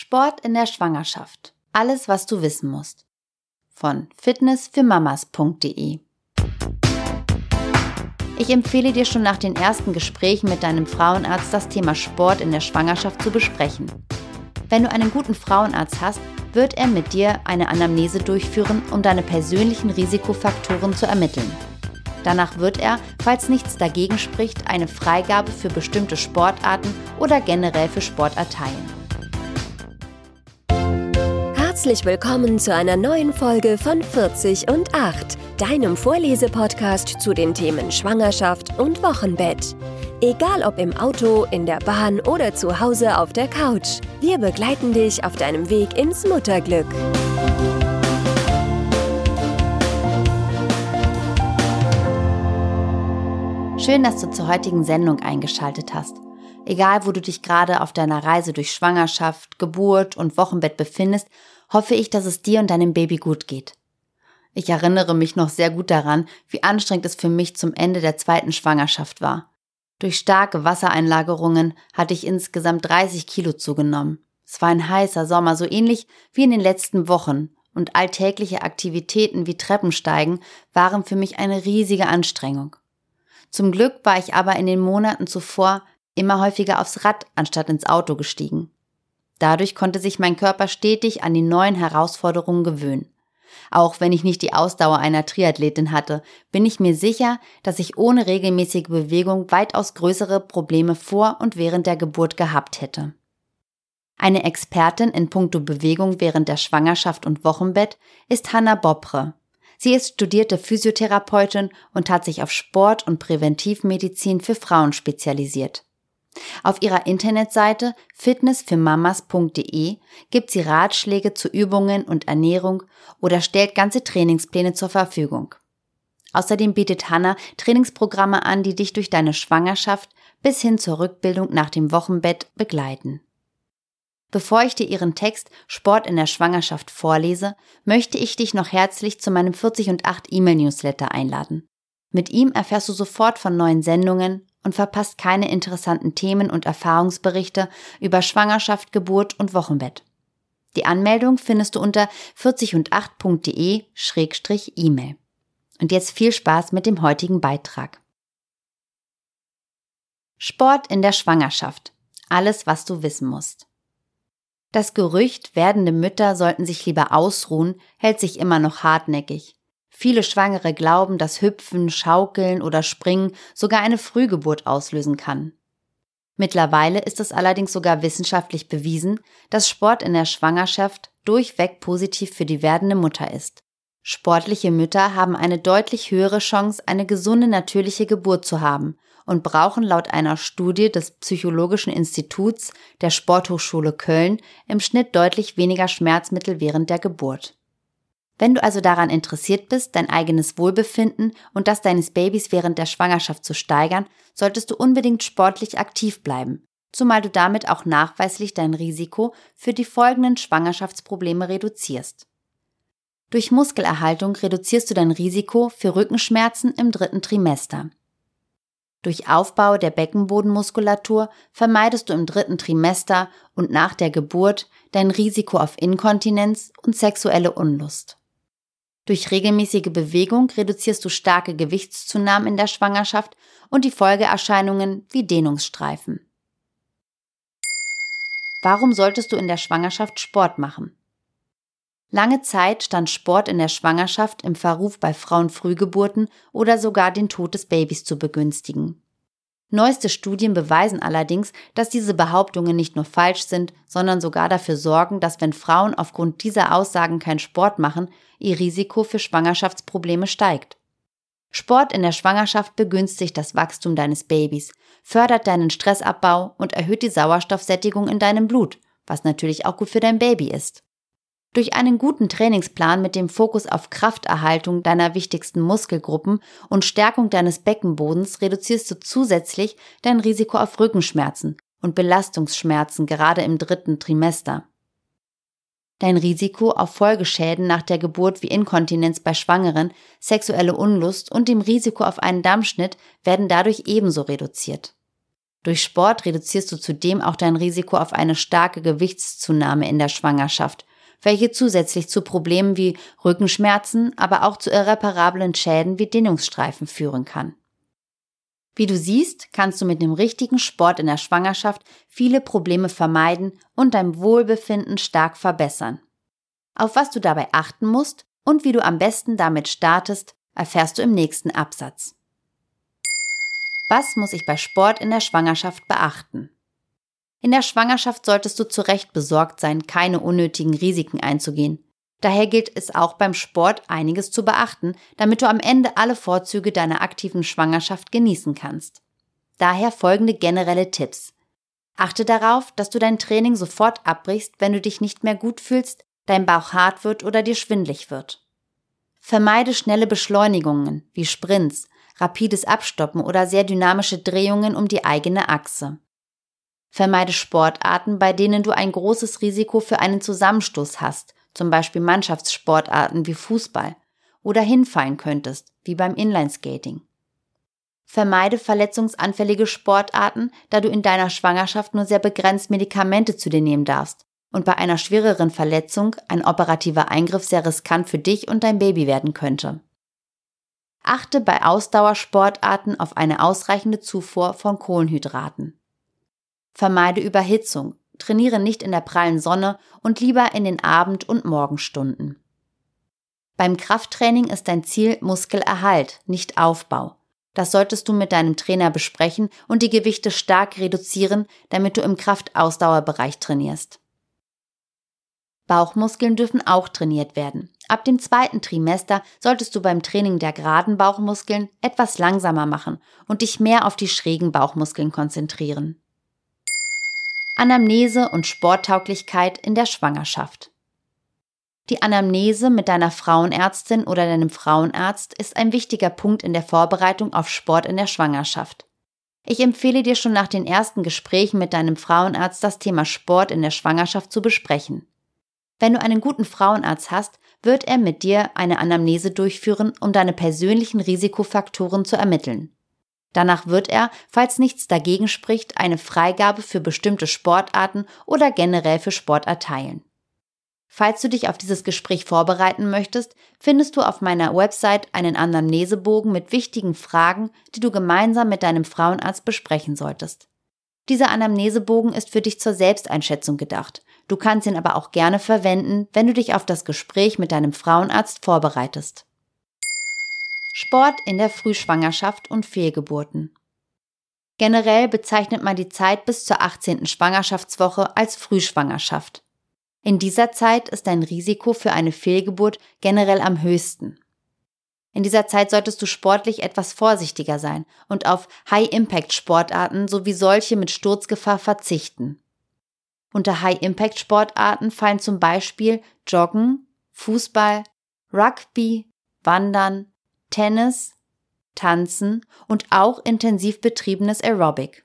Sport in der Schwangerschaft. Alles, was du wissen musst. Von fitnessfürmamas.de. Ich empfehle dir schon nach den ersten Gesprächen mit deinem Frauenarzt das Thema Sport in der Schwangerschaft zu besprechen. Wenn du einen guten Frauenarzt hast, wird er mit dir eine Anamnese durchführen, um deine persönlichen Risikofaktoren zu ermitteln. Danach wird er, falls nichts dagegen spricht, eine Freigabe für bestimmte Sportarten oder generell für Sport erteilen. Herzlich willkommen zu einer neuen Folge von 40 und 8, deinem Vorlesepodcast zu den Themen Schwangerschaft und Wochenbett. Egal ob im Auto, in der Bahn oder zu Hause auf der Couch, wir begleiten dich auf deinem Weg ins Mutterglück. Schön, dass du zur heutigen Sendung eingeschaltet hast. Egal, wo du dich gerade auf deiner Reise durch Schwangerschaft, Geburt und Wochenbett befindest hoffe ich, dass es dir und deinem Baby gut geht. Ich erinnere mich noch sehr gut daran, wie anstrengend es für mich zum Ende der zweiten Schwangerschaft war. Durch starke Wassereinlagerungen hatte ich insgesamt 30 Kilo zugenommen. Es war ein heißer Sommer, so ähnlich wie in den letzten Wochen, und alltägliche Aktivitäten wie Treppensteigen waren für mich eine riesige Anstrengung. Zum Glück war ich aber in den Monaten zuvor immer häufiger aufs Rad anstatt ins Auto gestiegen. Dadurch konnte sich mein Körper stetig an die neuen Herausforderungen gewöhnen. Auch wenn ich nicht die Ausdauer einer Triathletin hatte, bin ich mir sicher, dass ich ohne regelmäßige Bewegung weitaus größere Probleme vor und während der Geburt gehabt hätte. Eine Expertin in puncto Bewegung während der Schwangerschaft und Wochenbett ist Hanna Bopre. Sie ist studierte Physiotherapeutin und hat sich auf Sport und Präventivmedizin für Frauen spezialisiert. Auf ihrer Internetseite fitnessfürmamas.de gibt sie Ratschläge zu Übungen und Ernährung oder stellt ganze Trainingspläne zur Verfügung. Außerdem bietet Hanna Trainingsprogramme an, die dich durch deine Schwangerschaft bis hin zur Rückbildung nach dem Wochenbett begleiten. Bevor ich dir ihren Text Sport in der Schwangerschaft vorlese, möchte ich dich noch herzlich zu meinem 40 und 8 E-Mail-Newsletter einladen. Mit ihm erfährst du sofort von neuen Sendungen, und verpasst keine interessanten Themen und Erfahrungsberichte über Schwangerschaft, Geburt und Wochenbett. Die Anmeldung findest du unter 40und8.de-E-Mail. Und jetzt viel Spaß mit dem heutigen Beitrag. Sport in der Schwangerschaft. Alles, was du wissen musst. Das Gerücht, werdende Mütter sollten sich lieber ausruhen, hält sich immer noch hartnäckig. Viele Schwangere glauben, dass Hüpfen, Schaukeln oder Springen sogar eine Frühgeburt auslösen kann. Mittlerweile ist es allerdings sogar wissenschaftlich bewiesen, dass Sport in der Schwangerschaft durchweg positiv für die werdende Mutter ist. Sportliche Mütter haben eine deutlich höhere Chance, eine gesunde natürliche Geburt zu haben und brauchen laut einer Studie des Psychologischen Instituts der Sporthochschule Köln im Schnitt deutlich weniger Schmerzmittel während der Geburt. Wenn du also daran interessiert bist, dein eigenes Wohlbefinden und das deines Babys während der Schwangerschaft zu steigern, solltest du unbedingt sportlich aktiv bleiben, zumal du damit auch nachweislich dein Risiko für die folgenden Schwangerschaftsprobleme reduzierst. Durch Muskelerhaltung reduzierst du dein Risiko für Rückenschmerzen im dritten Trimester. Durch Aufbau der Beckenbodenmuskulatur vermeidest du im dritten Trimester und nach der Geburt dein Risiko auf Inkontinenz und sexuelle Unlust. Durch regelmäßige Bewegung reduzierst du starke Gewichtszunahmen in der Schwangerschaft und die Folgeerscheinungen wie Dehnungsstreifen. Warum solltest du in der Schwangerschaft Sport machen? Lange Zeit stand Sport in der Schwangerschaft im Verruf bei Frauenfrühgeburten oder sogar den Tod des Babys zu begünstigen. Neueste Studien beweisen allerdings, dass diese Behauptungen nicht nur falsch sind, sondern sogar dafür sorgen, dass wenn Frauen aufgrund dieser Aussagen keinen Sport machen, ihr Risiko für Schwangerschaftsprobleme steigt. Sport in der Schwangerschaft begünstigt das Wachstum deines Babys, fördert deinen Stressabbau und erhöht die Sauerstoffsättigung in deinem Blut, was natürlich auch gut für dein Baby ist. Durch einen guten Trainingsplan mit dem Fokus auf Krafterhaltung deiner wichtigsten Muskelgruppen und Stärkung deines Beckenbodens reduzierst du zusätzlich dein Risiko auf Rückenschmerzen und Belastungsschmerzen gerade im dritten Trimester. Dein Risiko auf Folgeschäden nach der Geburt wie Inkontinenz bei Schwangeren, sexuelle Unlust und dem Risiko auf einen Dammschnitt werden dadurch ebenso reduziert. Durch Sport reduzierst du zudem auch dein Risiko auf eine starke Gewichtszunahme in der Schwangerschaft, welche zusätzlich zu Problemen wie Rückenschmerzen, aber auch zu irreparablen Schäden wie Dehnungsstreifen führen kann. Wie du siehst, kannst du mit dem richtigen Sport in der Schwangerschaft viele Probleme vermeiden und dein Wohlbefinden stark verbessern. Auf was du dabei achten musst und wie du am besten damit startest, erfährst du im nächsten Absatz. Was muss ich bei Sport in der Schwangerschaft beachten? In der Schwangerschaft solltest du zu Recht besorgt sein, keine unnötigen Risiken einzugehen. Daher gilt es auch beim Sport einiges zu beachten, damit du am Ende alle Vorzüge deiner aktiven Schwangerschaft genießen kannst. Daher folgende generelle Tipps. Achte darauf, dass du dein Training sofort abbrichst, wenn du dich nicht mehr gut fühlst, dein Bauch hart wird oder dir schwindlig wird. Vermeide schnelle Beschleunigungen wie Sprints, rapides Abstoppen oder sehr dynamische Drehungen um die eigene Achse. Vermeide Sportarten, bei denen du ein großes Risiko für einen Zusammenstoß hast, zum Beispiel Mannschaftssportarten wie Fußball, oder hinfallen könntest, wie beim Inlineskating. Vermeide verletzungsanfällige Sportarten, da du in deiner Schwangerschaft nur sehr begrenzt Medikamente zu dir nehmen darfst und bei einer schwereren Verletzung ein operativer Eingriff sehr riskant für dich und dein Baby werden könnte. Achte bei Ausdauersportarten auf eine ausreichende Zufuhr von Kohlenhydraten. Vermeide Überhitzung, trainiere nicht in der prallen Sonne und lieber in den Abend- und Morgenstunden. Beim Krafttraining ist dein Ziel Muskelerhalt, nicht Aufbau. Das solltest du mit deinem Trainer besprechen und die Gewichte stark reduzieren, damit du im Kraftausdauerbereich trainierst. Bauchmuskeln dürfen auch trainiert werden. Ab dem zweiten Trimester solltest du beim Training der geraden Bauchmuskeln etwas langsamer machen und dich mehr auf die schrägen Bauchmuskeln konzentrieren. Anamnese und Sporttauglichkeit in der Schwangerschaft. Die Anamnese mit deiner Frauenärztin oder deinem Frauenarzt ist ein wichtiger Punkt in der Vorbereitung auf Sport in der Schwangerschaft. Ich empfehle dir schon nach den ersten Gesprächen mit deinem Frauenarzt das Thema Sport in der Schwangerschaft zu besprechen. Wenn du einen guten Frauenarzt hast, wird er mit dir eine Anamnese durchführen, um deine persönlichen Risikofaktoren zu ermitteln. Danach wird er, falls nichts dagegen spricht, eine Freigabe für bestimmte Sportarten oder generell für Sport erteilen. Falls du dich auf dieses Gespräch vorbereiten möchtest, findest du auf meiner Website einen Anamnesebogen mit wichtigen Fragen, die du gemeinsam mit deinem Frauenarzt besprechen solltest. Dieser Anamnesebogen ist für dich zur Selbsteinschätzung gedacht. Du kannst ihn aber auch gerne verwenden, wenn du dich auf das Gespräch mit deinem Frauenarzt vorbereitest. Sport in der Frühschwangerschaft und Fehlgeburten. Generell bezeichnet man die Zeit bis zur 18. Schwangerschaftswoche als Frühschwangerschaft. In dieser Zeit ist dein Risiko für eine Fehlgeburt generell am höchsten. In dieser Zeit solltest du sportlich etwas vorsichtiger sein und auf High-Impact-Sportarten sowie solche mit Sturzgefahr verzichten. Unter High-Impact-Sportarten fallen zum Beispiel Joggen, Fußball, Rugby, Wandern, Tennis, Tanzen und auch intensiv betriebenes Aerobic.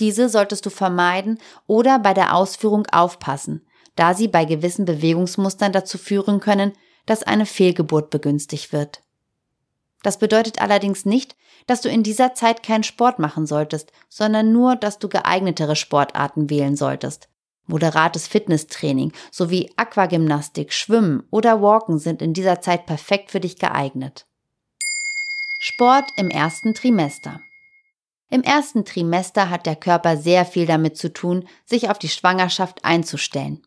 Diese solltest du vermeiden oder bei der Ausführung aufpassen, da sie bei gewissen Bewegungsmustern dazu führen können, dass eine Fehlgeburt begünstigt wird. Das bedeutet allerdings nicht, dass du in dieser Zeit keinen Sport machen solltest, sondern nur, dass du geeignetere Sportarten wählen solltest. Moderates Fitnesstraining sowie Aquagymnastik, Schwimmen oder Walken sind in dieser Zeit perfekt für dich geeignet. Sport im ersten Trimester. Im ersten Trimester hat der Körper sehr viel damit zu tun, sich auf die Schwangerschaft einzustellen.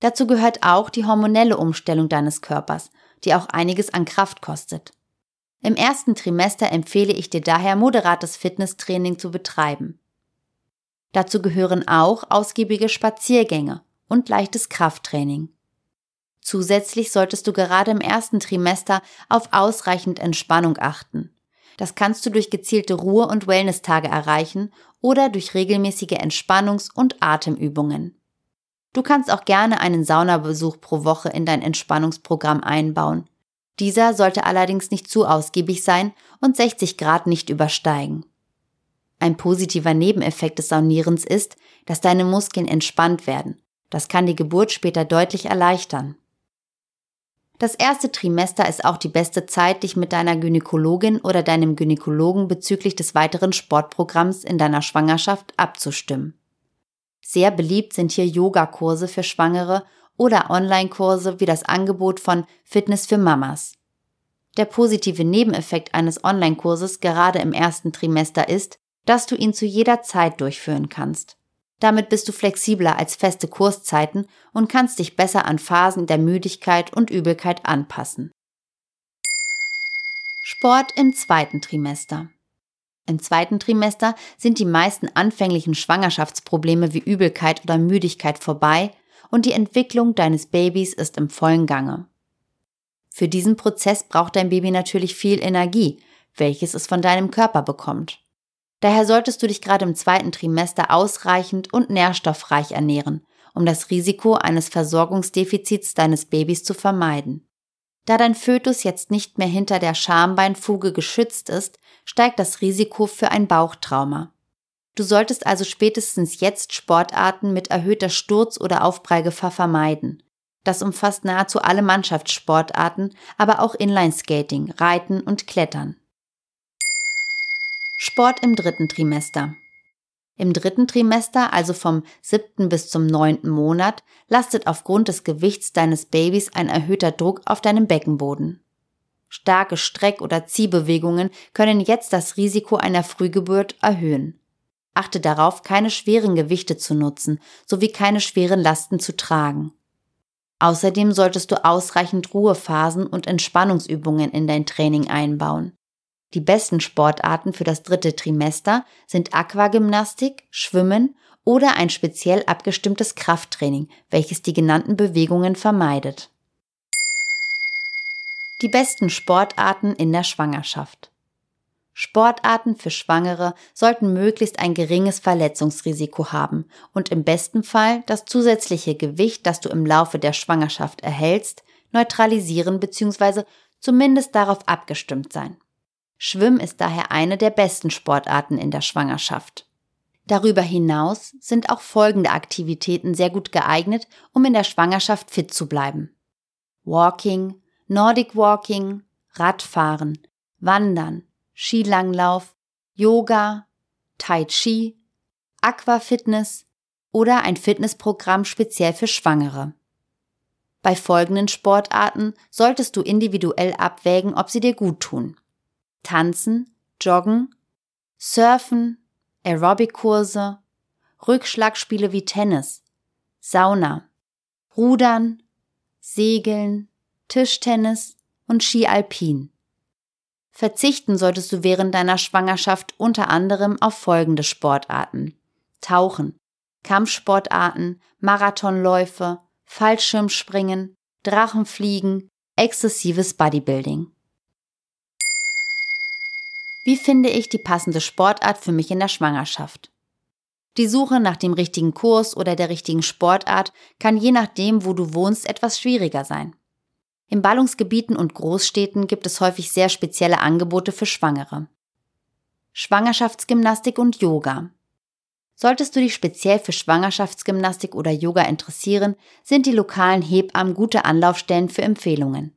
Dazu gehört auch die hormonelle Umstellung deines Körpers, die auch einiges an Kraft kostet. Im ersten Trimester empfehle ich dir daher moderates Fitnesstraining zu betreiben. Dazu gehören auch ausgiebige Spaziergänge und leichtes Krafttraining. Zusätzlich solltest du gerade im ersten Trimester auf ausreichend Entspannung achten. Das kannst du durch gezielte Ruhe- und Wellness-Tage erreichen oder durch regelmäßige Entspannungs- und Atemübungen. Du kannst auch gerne einen Saunabesuch pro Woche in dein Entspannungsprogramm einbauen. Dieser sollte allerdings nicht zu ausgiebig sein und 60 Grad nicht übersteigen. Ein positiver Nebeneffekt des Saunierens ist, dass deine Muskeln entspannt werden. Das kann die Geburt später deutlich erleichtern. Das erste Trimester ist auch die beste Zeit, dich mit deiner Gynäkologin oder deinem Gynäkologen bezüglich des weiteren Sportprogramms in deiner Schwangerschaft abzustimmen. Sehr beliebt sind hier Yogakurse für Schwangere oder Online-Kurse wie das Angebot von Fitness für Mamas. Der positive Nebeneffekt eines Online-Kurses gerade im ersten Trimester ist, dass du ihn zu jeder Zeit durchführen kannst. Damit bist du flexibler als feste Kurszeiten und kannst dich besser an Phasen der Müdigkeit und Übelkeit anpassen. Sport im zweiten Trimester. Im zweiten Trimester sind die meisten anfänglichen Schwangerschaftsprobleme wie Übelkeit oder Müdigkeit vorbei und die Entwicklung deines Babys ist im vollen Gange. Für diesen Prozess braucht dein Baby natürlich viel Energie, welches es von deinem Körper bekommt. Daher solltest du dich gerade im zweiten Trimester ausreichend und nährstoffreich ernähren, um das Risiko eines Versorgungsdefizits deines Babys zu vermeiden. Da dein Fötus jetzt nicht mehr hinter der Schambeinfuge geschützt ist, steigt das Risiko für ein Bauchtrauma. Du solltest also spätestens jetzt Sportarten mit erhöhter Sturz- oder Aufprallgefahr vermeiden. Das umfasst nahezu alle Mannschaftssportarten, aber auch Inlineskating, Reiten und Klettern. Sport im dritten Trimester. Im dritten Trimester, also vom siebten bis zum neunten Monat, lastet aufgrund des Gewichts deines Babys ein erhöhter Druck auf deinem Beckenboden. Starke Streck- oder Ziehbewegungen können jetzt das Risiko einer Frühgeburt erhöhen. Achte darauf, keine schweren Gewichte zu nutzen, sowie keine schweren Lasten zu tragen. Außerdem solltest du ausreichend Ruhephasen und Entspannungsübungen in dein Training einbauen. Die besten Sportarten für das dritte Trimester sind Aquagymnastik, Schwimmen oder ein speziell abgestimmtes Krafttraining, welches die genannten Bewegungen vermeidet. Die besten Sportarten in der Schwangerschaft. Sportarten für Schwangere sollten möglichst ein geringes Verletzungsrisiko haben und im besten Fall das zusätzliche Gewicht, das du im Laufe der Schwangerschaft erhältst, neutralisieren bzw. zumindest darauf abgestimmt sein. Schwimmen ist daher eine der besten Sportarten in der Schwangerschaft. Darüber hinaus sind auch folgende Aktivitäten sehr gut geeignet, um in der Schwangerschaft fit zu bleiben. Walking, Nordic Walking, Radfahren, Wandern, Skilanglauf, Yoga, Tai Chi, Aquafitness oder ein Fitnessprogramm speziell für Schwangere. Bei folgenden Sportarten solltest du individuell abwägen, ob sie dir gut tun. Tanzen, Joggen, Surfen, Aerobic-Kurse, Rückschlagspiele wie Tennis, Sauna, Rudern, Segeln, Tischtennis und Ski Alpin. Verzichten solltest du während deiner Schwangerschaft unter anderem auf folgende Sportarten. Tauchen, Kampfsportarten, Marathonläufe, Fallschirmspringen, Drachenfliegen, exzessives Bodybuilding. Wie finde ich die passende Sportart für mich in der Schwangerschaft? Die Suche nach dem richtigen Kurs oder der richtigen Sportart kann je nachdem, wo du wohnst, etwas schwieriger sein. In Ballungsgebieten und Großstädten gibt es häufig sehr spezielle Angebote für Schwangere. Schwangerschaftsgymnastik und Yoga. Solltest du dich speziell für Schwangerschaftsgymnastik oder Yoga interessieren, sind die lokalen Hebammen gute Anlaufstellen für Empfehlungen.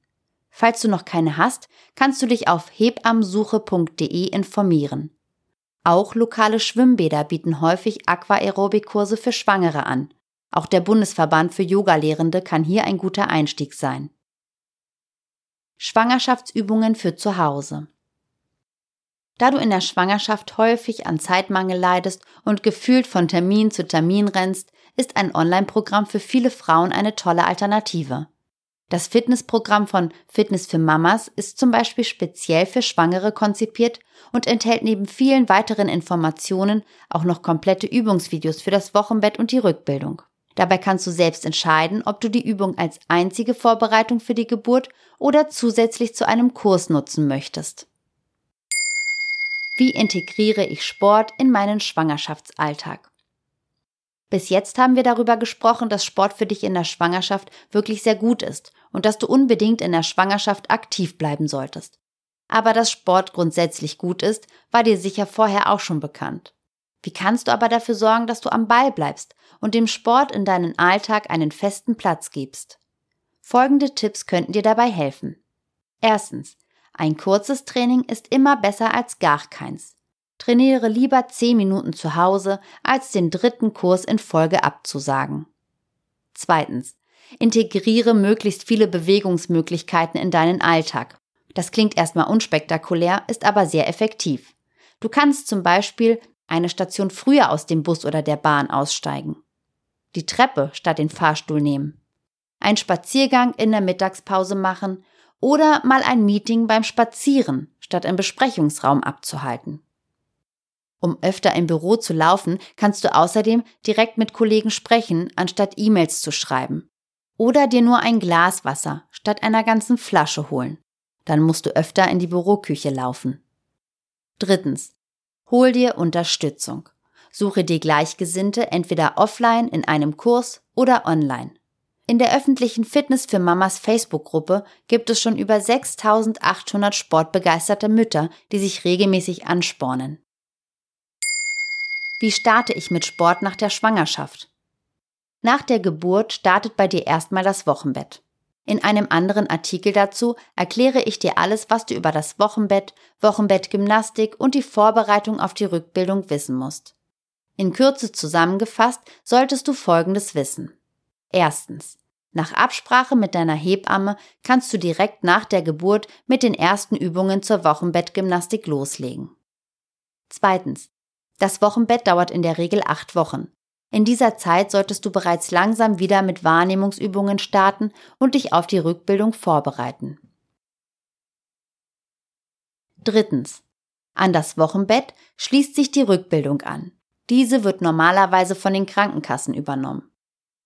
Falls du noch keine hast, kannst du dich auf hebammensuche.de informieren. Auch lokale Schwimmbäder bieten häufig Aquaerobikkurse für Schwangere an. Auch der Bundesverband für Yogalehrende kann hier ein guter Einstieg sein. Schwangerschaftsübungen für zu Hause. Da du in der Schwangerschaft häufig an Zeitmangel leidest und gefühlt von Termin zu Termin rennst, ist ein Online-Programm für viele Frauen eine tolle Alternative. Das Fitnessprogramm von Fitness für Mamas ist zum Beispiel speziell für Schwangere konzipiert und enthält neben vielen weiteren Informationen auch noch komplette Übungsvideos für das Wochenbett und die Rückbildung. Dabei kannst du selbst entscheiden, ob du die Übung als einzige Vorbereitung für die Geburt oder zusätzlich zu einem Kurs nutzen möchtest. Wie integriere ich Sport in meinen Schwangerschaftsalltag? Bis jetzt haben wir darüber gesprochen, dass Sport für dich in der Schwangerschaft wirklich sehr gut ist und dass du unbedingt in der Schwangerschaft aktiv bleiben solltest. Aber dass Sport grundsätzlich gut ist, war dir sicher vorher auch schon bekannt. Wie kannst du aber dafür sorgen, dass du am Ball bleibst und dem Sport in deinen Alltag einen festen Platz gibst? Folgende Tipps könnten dir dabei helfen. Erstens. Ein kurzes Training ist immer besser als gar keins. Trainiere lieber 10 Minuten zu Hause, als den dritten Kurs in Folge abzusagen. Zweitens. Integriere möglichst viele Bewegungsmöglichkeiten in deinen Alltag. Das klingt erstmal unspektakulär, ist aber sehr effektiv. Du kannst zum Beispiel eine Station früher aus dem Bus oder der Bahn aussteigen. Die Treppe statt den Fahrstuhl nehmen. Ein Spaziergang in der Mittagspause machen oder mal ein Meeting beim Spazieren statt im Besprechungsraum abzuhalten. Um öfter im Büro zu laufen, kannst du außerdem direkt mit Kollegen sprechen, anstatt E-Mails zu schreiben. Oder dir nur ein Glas Wasser statt einer ganzen Flasche holen. Dann musst du öfter in die Büroküche laufen. Drittens. Hol dir Unterstützung. Suche dir Gleichgesinnte entweder offline in einem Kurs oder online. In der öffentlichen Fitness für Mamas Facebook-Gruppe gibt es schon über 6800 sportbegeisterte Mütter, die sich regelmäßig anspornen. Wie starte ich mit Sport nach der Schwangerschaft? Nach der Geburt startet bei dir erstmal das Wochenbett. In einem anderen Artikel dazu erkläre ich dir alles, was du über das Wochenbett, Wochenbettgymnastik und die Vorbereitung auf die Rückbildung wissen musst. In Kürze zusammengefasst solltest du Folgendes wissen. Erstens. Nach Absprache mit deiner Hebamme kannst du direkt nach der Geburt mit den ersten Übungen zur Wochenbettgymnastik loslegen. Zweitens. Das Wochenbett dauert in der Regel acht Wochen. In dieser Zeit solltest du bereits langsam wieder mit Wahrnehmungsübungen starten und dich auf die Rückbildung vorbereiten. Drittens. An das Wochenbett schließt sich die Rückbildung an. Diese wird normalerweise von den Krankenkassen übernommen.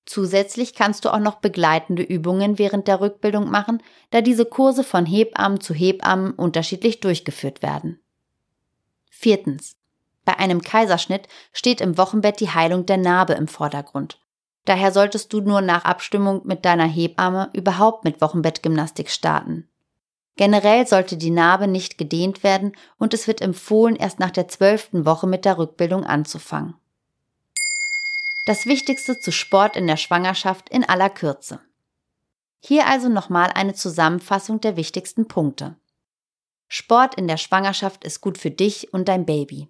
Zusätzlich kannst du auch noch begleitende Übungen während der Rückbildung machen, da diese Kurse von Hebammen zu Hebammen unterschiedlich durchgeführt werden. Viertens. Bei einem Kaiserschnitt steht im Wochenbett die Heilung der Narbe im Vordergrund. Daher solltest du nur nach Abstimmung mit deiner Hebamme überhaupt mit Wochenbettgymnastik starten. Generell sollte die Narbe nicht gedehnt werden und es wird empfohlen, erst nach der zwölften Woche mit der Rückbildung anzufangen. Das Wichtigste zu Sport in der Schwangerschaft in aller Kürze. Hier also nochmal eine Zusammenfassung der wichtigsten Punkte. Sport in der Schwangerschaft ist gut für dich und dein Baby.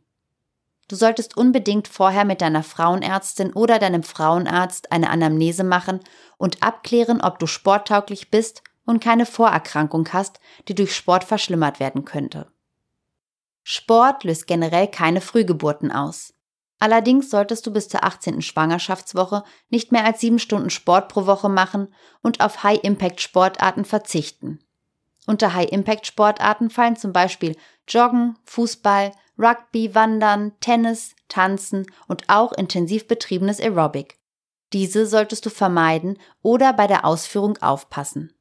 Du solltest unbedingt vorher mit deiner Frauenärztin oder deinem Frauenarzt eine Anamnese machen und abklären, ob du sporttauglich bist und keine Vorerkrankung hast, die durch Sport verschlimmert werden könnte. Sport löst generell keine Frühgeburten aus. Allerdings solltest du bis zur 18. Schwangerschaftswoche nicht mehr als sieben Stunden Sport pro Woche machen und auf High-Impact-Sportarten verzichten. Unter High-Impact-Sportarten fallen zum Beispiel Joggen, Fußball, Rugby, Wandern, Tennis, Tanzen und auch intensiv betriebenes Aerobic. Diese solltest du vermeiden oder bei der Ausführung aufpassen.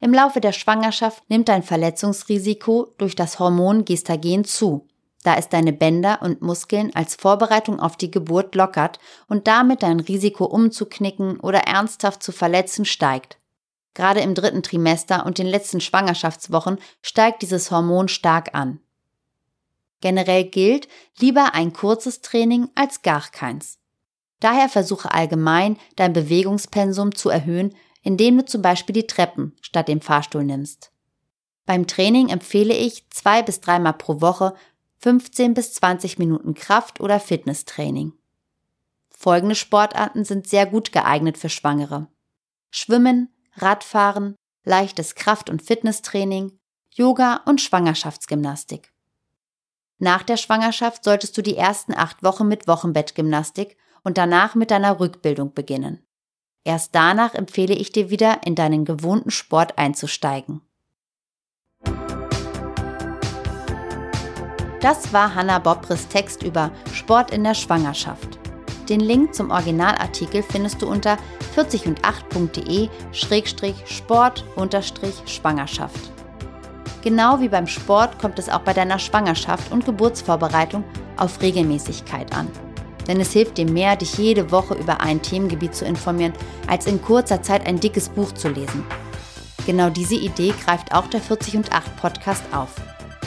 Im Laufe der Schwangerschaft nimmt dein Verletzungsrisiko durch das Hormon Gestagen zu, da es deine Bänder und Muskeln als Vorbereitung auf die Geburt lockert und damit dein Risiko umzuknicken oder ernsthaft zu verletzen steigt. Gerade im dritten Trimester und den letzten Schwangerschaftswochen steigt dieses Hormon stark an. Generell gilt lieber ein kurzes Training als gar keins. Daher versuche allgemein dein Bewegungspensum zu erhöhen, indem du zum Beispiel die Treppen statt dem Fahrstuhl nimmst. Beim Training empfehle ich zwei bis dreimal pro Woche 15 bis 20 Minuten Kraft- oder Fitnesstraining. Folgende Sportarten sind sehr gut geeignet für Schwangere. Schwimmen, Radfahren, leichtes Kraft- und Fitnesstraining, Yoga und Schwangerschaftsgymnastik. Nach der Schwangerschaft solltest du die ersten acht Wochen mit Wochenbettgymnastik und danach mit deiner Rückbildung beginnen. Erst danach empfehle ich dir wieder, in deinen gewohnten Sport einzusteigen. Das war Hannah Bobres Text über Sport in der Schwangerschaft. Den Link zum Originalartikel findest du unter 40und8.de-sport-schwangerschaft. Genau wie beim Sport kommt es auch bei deiner Schwangerschaft und Geburtsvorbereitung auf Regelmäßigkeit an. Denn es hilft dir mehr, dich jede Woche über ein Themengebiet zu informieren, als in kurzer Zeit ein dickes Buch zu lesen. Genau diese Idee greift auch der 40 und 8 Podcast auf.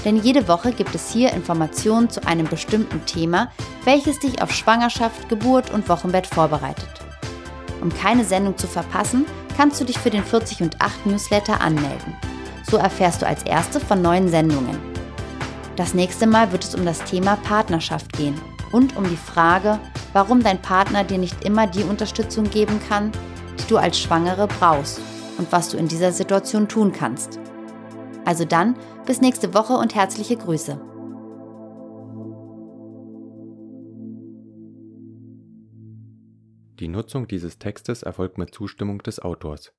Denn jede Woche gibt es hier Informationen zu einem bestimmten Thema, welches dich auf Schwangerschaft, Geburt und Wochenbett vorbereitet. Um keine Sendung zu verpassen, kannst du dich für den 40 und 8 Newsletter anmelden. So erfährst du als Erste von neuen Sendungen. Das nächste Mal wird es um das Thema Partnerschaft gehen und um die Frage, warum dein Partner dir nicht immer die Unterstützung geben kann, die du als Schwangere brauchst und was du in dieser Situation tun kannst. Also dann, bis nächste Woche und herzliche Grüße. Die Nutzung dieses Textes erfolgt mit Zustimmung des Autors